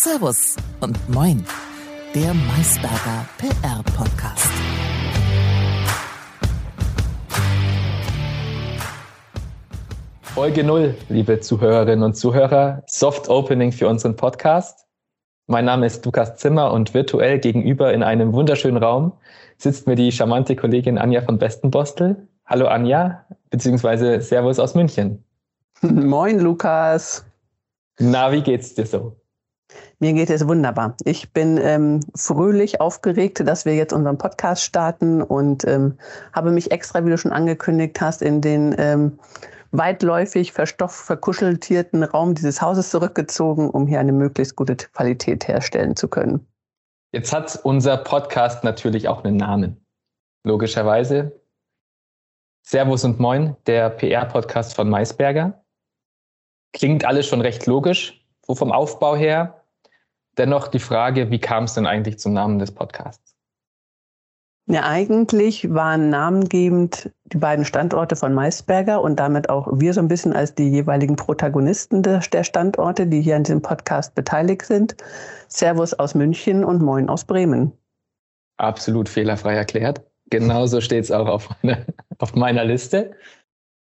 Servus und Moin, der Maisberger PR-Podcast. Folge 0, liebe Zuhörerinnen und Zuhörer, Soft Opening für unseren Podcast. Mein Name ist Lukas Zimmer und virtuell gegenüber in einem wunderschönen Raum sitzt mir die charmante Kollegin Anja von Bestenbostel. Hallo Anja, beziehungsweise Servus aus München. Moin Lukas. Na, wie geht's dir so? Mir geht es wunderbar. Ich bin ähm, fröhlich aufgeregt, dass wir jetzt unseren Podcast starten und ähm, habe mich extra, wie du schon angekündigt hast, in den ähm, weitläufig verstoff verkuscheltierten Raum dieses Hauses zurückgezogen, um hier eine möglichst gute Qualität herstellen zu können. Jetzt hat unser Podcast natürlich auch einen Namen. Logischerweise. Servus und Moin, der PR-Podcast von Maisberger. Klingt alles schon recht logisch, so vom Aufbau her. Dennoch die Frage, wie kam es denn eigentlich zum Namen des Podcasts? Ja, eigentlich waren namengebend die beiden Standorte von Maisberger und damit auch wir so ein bisschen als die jeweiligen Protagonisten der Standorte, die hier an diesem Podcast beteiligt sind. Servus aus München und Moin aus Bremen. Absolut fehlerfrei erklärt. Genauso steht es auch auf, meine, auf meiner Liste.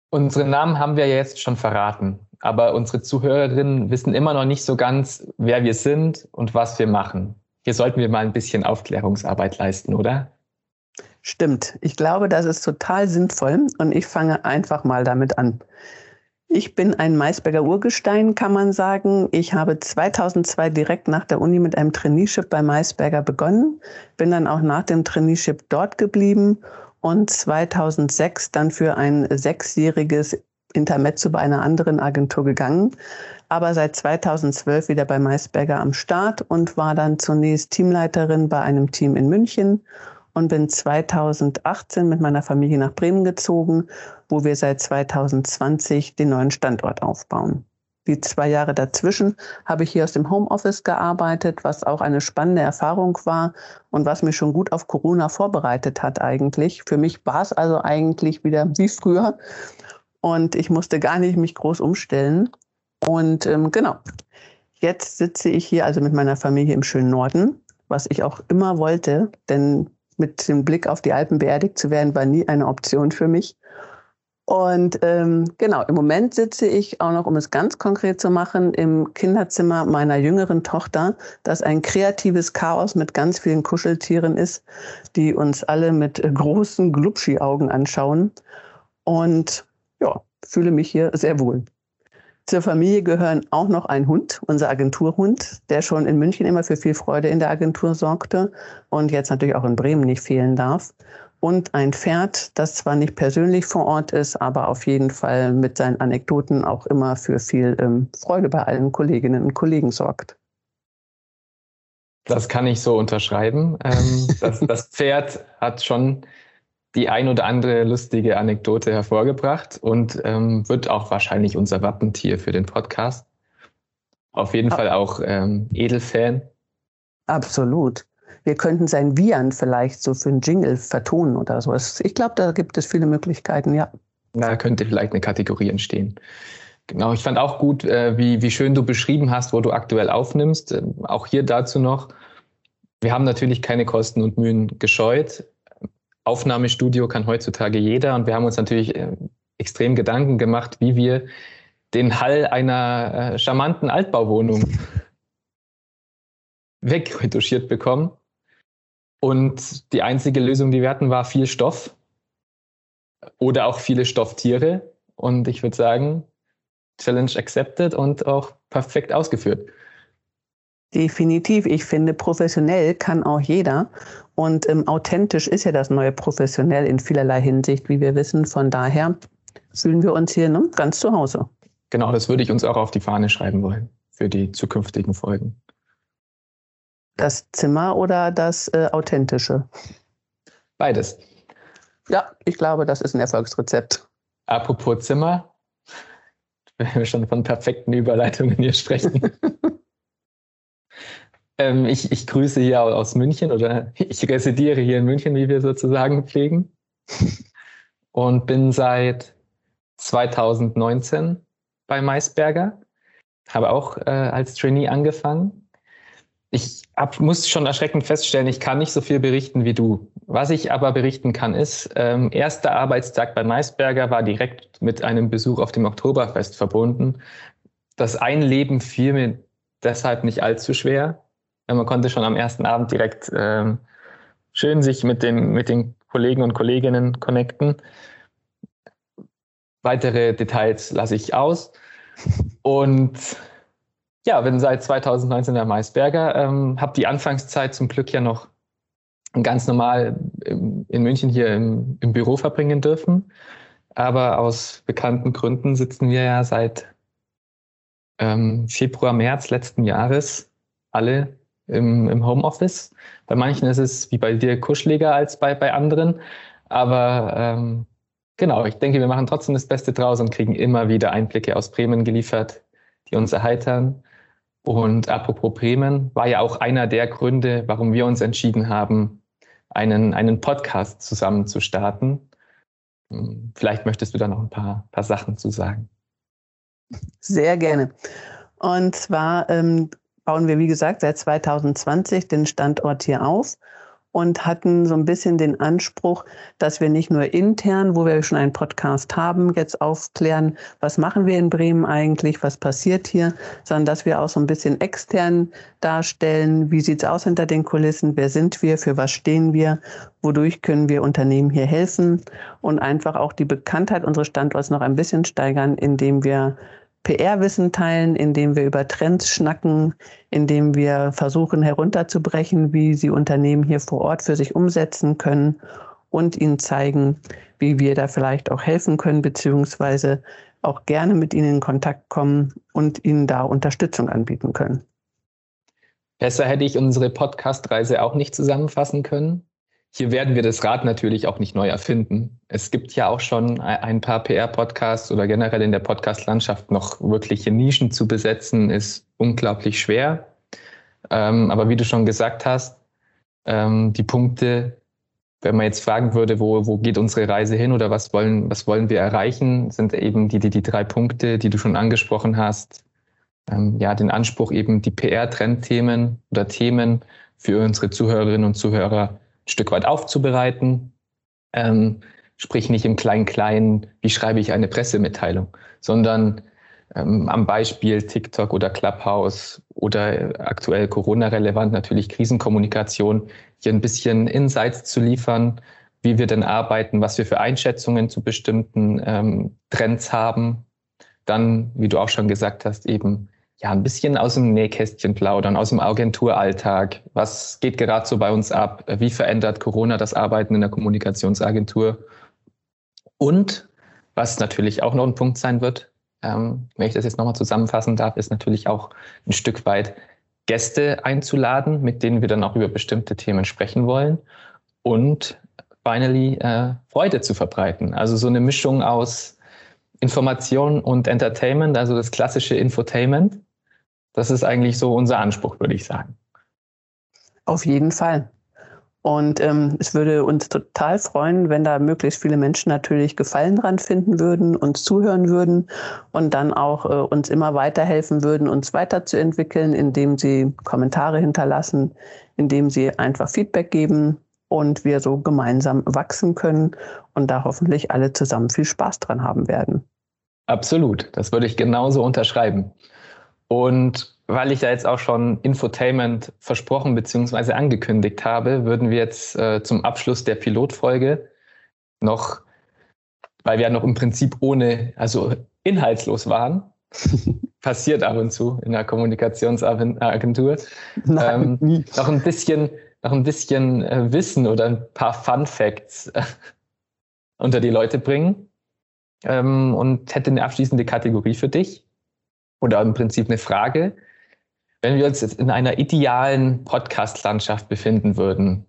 Unsere Namen haben wir ja jetzt schon verraten aber unsere Zuhörerinnen wissen immer noch nicht so ganz, wer wir sind und was wir machen. Hier sollten wir mal ein bisschen Aufklärungsarbeit leisten, oder? Stimmt. Ich glaube, das ist total sinnvoll und ich fange einfach mal damit an. Ich bin ein Maisberger Urgestein, kann man sagen. Ich habe 2002 direkt nach der Uni mit einem Traineeship bei Maisberger begonnen, bin dann auch nach dem Traineeship dort geblieben und 2006 dann für ein sechsjähriges Intermezzo bei einer anderen Agentur gegangen, aber seit 2012 wieder bei Maisberger am Start und war dann zunächst Teamleiterin bei einem Team in München und bin 2018 mit meiner Familie nach Bremen gezogen, wo wir seit 2020 den neuen Standort aufbauen. Die zwei Jahre dazwischen habe ich hier aus dem Homeoffice gearbeitet, was auch eine spannende Erfahrung war und was mich schon gut auf Corona vorbereitet hat eigentlich. Für mich war es also eigentlich wieder wie früher und ich musste gar nicht mich groß umstellen. Und ähm, genau, jetzt sitze ich hier also mit meiner Familie im schönen Norden, was ich auch immer wollte, denn mit dem Blick auf die Alpen beerdigt zu werden, war nie eine Option für mich. Und ähm, genau, im Moment sitze ich auch noch, um es ganz konkret zu machen, im Kinderzimmer meiner jüngeren Tochter, das ein kreatives Chaos mit ganz vielen Kuscheltieren ist, die uns alle mit großen Glubschi-Augen anschauen. Und ja, fühle mich hier sehr wohl. Zur Familie gehören auch noch ein Hund, unser Agenturhund, der schon in München immer für viel Freude in der Agentur sorgte und jetzt natürlich auch in Bremen nicht fehlen darf. Und ein Pferd, das zwar nicht persönlich vor Ort ist, aber auf jeden Fall mit seinen Anekdoten auch immer für viel ähm, Freude bei allen Kolleginnen und Kollegen sorgt. Das kann ich so unterschreiben. Ähm, das, das Pferd hat schon die ein oder andere lustige Anekdote hervorgebracht und ähm, wird auch wahrscheinlich unser Wappentier für den Podcast. Auf jeden ah. Fall auch ähm, Edelfan. Absolut. Wir könnten sein Vian vielleicht so für einen Jingle vertonen oder so. Ich glaube, da gibt es viele Möglichkeiten, ja. Da könnte vielleicht eine Kategorie entstehen. Genau, ich fand auch gut, äh, wie, wie schön du beschrieben hast, wo du aktuell aufnimmst. Ähm, auch hier dazu noch. Wir haben natürlich keine Kosten und Mühen gescheut. Aufnahmestudio kann heutzutage jeder und wir haben uns natürlich äh, extrem Gedanken gemacht, wie wir den Hall einer äh, charmanten Altbauwohnung wegretuschiert bekommen. Und die einzige Lösung, die wir hatten, war viel Stoff oder auch viele Stofftiere. Und ich würde sagen, Challenge accepted und auch perfekt ausgeführt. Definitiv. Ich finde, professionell kann auch jeder. Und ähm, authentisch ist ja das neue professionell in vielerlei Hinsicht, wie wir wissen. Von daher fühlen wir uns hier ne, ganz zu Hause. Genau, das würde ich uns auch auf die Fahne schreiben wollen für die zukünftigen Folgen. Das Zimmer oder das äh, Authentische? Beides. Ja, ich glaube, das ist ein Erfolgsrezept. Apropos Zimmer, wenn wir schon von perfekten Überleitungen hier sprechen. Ähm, ich, ich grüße hier aus München oder ich residiere hier in München, wie wir sozusagen pflegen. Und bin seit 2019 bei Maisberger. Habe auch äh, als Trainee angefangen. Ich hab, muss schon erschreckend feststellen, ich kann nicht so viel berichten wie du. Was ich aber berichten kann, ist, ähm, erster Arbeitstag bei Maisberger war direkt mit einem Besuch auf dem Oktoberfest verbunden. Das Einleben fiel mir deshalb nicht allzu schwer. Man konnte schon am ersten Abend direkt ähm, schön sich mit den, mit den Kollegen und Kolleginnen connecten. Weitere Details lasse ich aus. Und ja, bin seit 2019 der Maisberger, ähm, habe die Anfangszeit zum Glück ja noch ganz normal in München hier im, im Büro verbringen dürfen. Aber aus bekannten Gründen sitzen wir ja seit ähm, Februar, März letzten Jahres alle im, im Homeoffice. Bei manchen ist es wie bei dir kuscheliger als bei, bei anderen. Aber ähm, genau, ich denke, wir machen trotzdem das Beste draus und kriegen immer wieder Einblicke aus Bremen geliefert, die uns erheitern. Und apropos Bremen, war ja auch einer der Gründe, warum wir uns entschieden haben, einen, einen Podcast zusammen zu starten. Hm, vielleicht möchtest du da noch ein paar, paar Sachen zu sagen. Sehr gerne. Und zwar ähm, bauen wir, wie gesagt, seit 2020 den Standort hier auf und hatten so ein bisschen den Anspruch, dass wir nicht nur intern, wo wir schon einen Podcast haben, jetzt aufklären, was machen wir in Bremen eigentlich, was passiert hier, sondern dass wir auch so ein bisschen extern darstellen, wie sieht's aus hinter den Kulissen, wer sind wir, für was stehen wir, wodurch können wir Unternehmen hier helfen und einfach auch die Bekanntheit unseres Standorts noch ein bisschen steigern, indem wir PR-Wissen teilen, indem wir über Trends schnacken, indem wir versuchen herunterzubrechen, wie sie Unternehmen hier vor Ort für sich umsetzen können und ihnen zeigen, wie wir da vielleicht auch helfen können, beziehungsweise auch gerne mit ihnen in Kontakt kommen und ihnen da Unterstützung anbieten können. Besser hätte ich unsere Podcast-Reise auch nicht zusammenfassen können. Hier werden wir das Rad natürlich auch nicht neu erfinden. Es gibt ja auch schon ein paar PR-Podcasts oder generell in der Podcast-Landschaft noch wirkliche Nischen zu besetzen, ist unglaublich schwer. Ähm, aber wie du schon gesagt hast, ähm, die Punkte, wenn man jetzt fragen würde, wo, wo geht unsere Reise hin oder was wollen, was wollen wir erreichen, sind eben die, die, die drei Punkte, die du schon angesprochen hast. Ähm, ja, den Anspruch eben die PR-Trendthemen oder Themen für unsere Zuhörerinnen und Zuhörer Stück weit aufzubereiten. Ähm, sprich nicht im Klein-Klein, wie schreibe ich eine Pressemitteilung, sondern ähm, am Beispiel TikTok oder Clubhouse oder aktuell Corona-relevant natürlich Krisenkommunikation hier ein bisschen Insights zu liefern, wie wir denn arbeiten, was wir für Einschätzungen zu bestimmten ähm, Trends haben. Dann, wie du auch schon gesagt hast, eben ja, ein bisschen aus dem Nähkästchen plaudern, aus dem Agenturalltag. Was geht gerade so bei uns ab? Wie verändert Corona das Arbeiten in der Kommunikationsagentur? Und was natürlich auch noch ein Punkt sein wird, ähm, wenn ich das jetzt nochmal zusammenfassen darf, ist natürlich auch ein Stück weit Gäste einzuladen, mit denen wir dann auch über bestimmte Themen sprechen wollen. Und finally äh, Freude zu verbreiten. Also so eine Mischung aus Information und Entertainment, also das klassische Infotainment, das ist eigentlich so unser Anspruch, würde ich sagen. Auf jeden Fall. Und ähm, es würde uns total freuen, wenn da möglichst viele Menschen natürlich Gefallen dran finden würden, uns zuhören würden und dann auch äh, uns immer weiterhelfen würden, uns weiterzuentwickeln, indem sie Kommentare hinterlassen, indem sie einfach Feedback geben und wir so gemeinsam wachsen können und da hoffentlich alle zusammen viel Spaß dran haben werden. Absolut, das würde ich genauso unterschreiben. Und weil ich ja jetzt auch schon Infotainment versprochen bzw. angekündigt habe, würden wir jetzt äh, zum Abschluss der Pilotfolge noch, weil wir ja noch im Prinzip ohne, also inhaltslos waren, passiert ab und zu in der Kommunikationsagentur, ähm, noch ein bisschen, noch ein bisschen äh, Wissen oder ein paar Fun Facts äh, unter die Leute bringen ähm, und hätte eine abschließende Kategorie für dich oder im Prinzip eine Frage. Wenn wir uns jetzt in einer idealen Podcast-Landschaft befinden würden,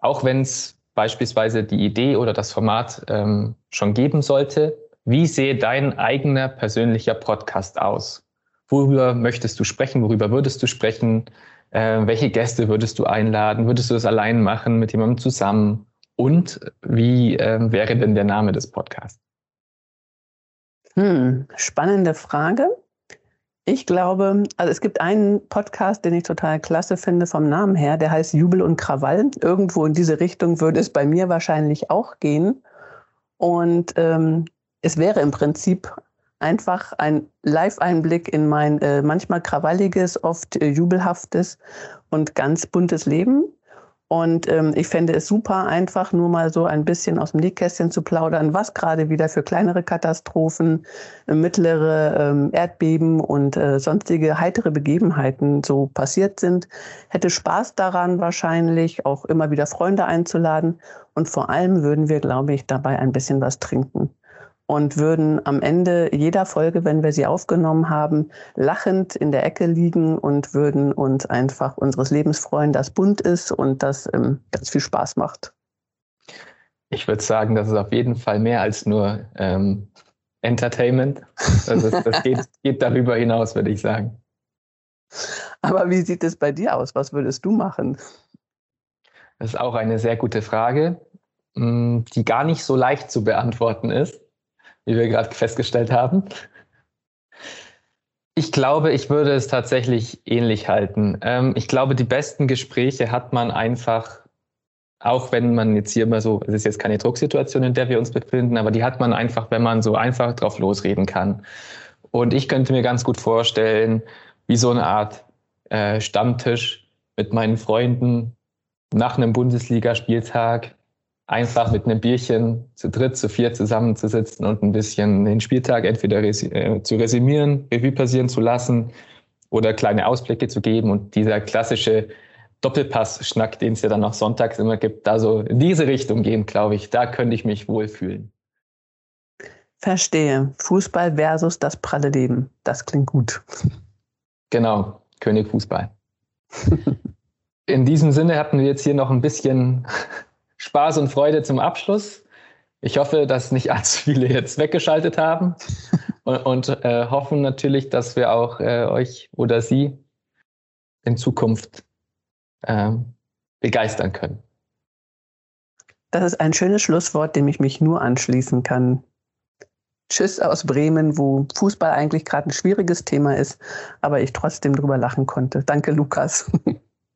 auch wenn es beispielsweise die Idee oder das Format ähm, schon geben sollte, wie sehe dein eigener persönlicher Podcast aus? Worüber möchtest du sprechen? Worüber würdest du sprechen? Äh, welche Gäste würdest du einladen? Würdest du das allein machen, mit jemandem zusammen? Und wie äh, wäre denn der Name des Podcasts? Hm, spannende Frage. Ich glaube, also es gibt einen Podcast, den ich total klasse finde vom Namen her, der heißt Jubel und Krawall. Irgendwo in diese Richtung würde es bei mir wahrscheinlich auch gehen. Und ähm, es wäre im Prinzip einfach ein Live-Einblick in mein äh, manchmal krawalliges, oft äh, jubelhaftes und ganz buntes Leben. Und ähm, ich fände es super einfach, nur mal so ein bisschen aus dem Nähkästchen zu plaudern, was gerade wieder für kleinere Katastrophen, äh, mittlere ähm, Erdbeben und äh, sonstige heitere Begebenheiten so passiert sind. Hätte Spaß daran wahrscheinlich, auch immer wieder Freunde einzuladen. Und vor allem würden wir, glaube ich, dabei ein bisschen was trinken und würden am Ende jeder Folge, wenn wir sie aufgenommen haben, lachend in der Ecke liegen und würden uns einfach unseres Lebens freuen, das bunt ist und das ähm, ganz viel Spaß macht. Ich würde sagen, das ist auf jeden Fall mehr als nur ähm, Entertainment. Also das, das geht, geht darüber hinaus, würde ich sagen. Aber wie sieht es bei dir aus? Was würdest du machen? Das ist auch eine sehr gute Frage, mm, die gar nicht so leicht zu beantworten ist wie wir gerade festgestellt haben. Ich glaube, ich würde es tatsächlich ähnlich halten. Ähm, ich glaube, die besten Gespräche hat man einfach, auch wenn man jetzt hier immer so, es ist jetzt keine Drucksituation, in der wir uns befinden, aber die hat man einfach, wenn man so einfach drauf losreden kann. Und ich könnte mir ganz gut vorstellen, wie so eine Art äh, Stammtisch mit meinen Freunden nach einem Bundesligaspieltag einfach mit einem Bierchen zu dritt, zu vier zusammenzusitzen und ein bisschen den Spieltag entweder äh, zu resümieren, Revue passieren zu lassen oder kleine Ausblicke zu geben und dieser klassische Doppelpass-Schnack, den es ja dann auch sonntags immer gibt, da so in diese Richtung gehen, glaube ich, da könnte ich mich wohlfühlen. Verstehe. Fußball versus das pralle Leben. Das klingt gut. Genau, König Fußball. In diesem Sinne hatten wir jetzt hier noch ein bisschen Spaß und Freude zum Abschluss. Ich hoffe, dass nicht allzu viele jetzt weggeschaltet haben und, und äh, hoffen natürlich, dass wir auch äh, euch oder Sie in Zukunft äh, begeistern können. Das ist ein schönes Schlusswort, dem ich mich nur anschließen kann. Tschüss aus Bremen, wo Fußball eigentlich gerade ein schwieriges Thema ist, aber ich trotzdem drüber lachen konnte. Danke, Lukas.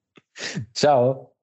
Ciao.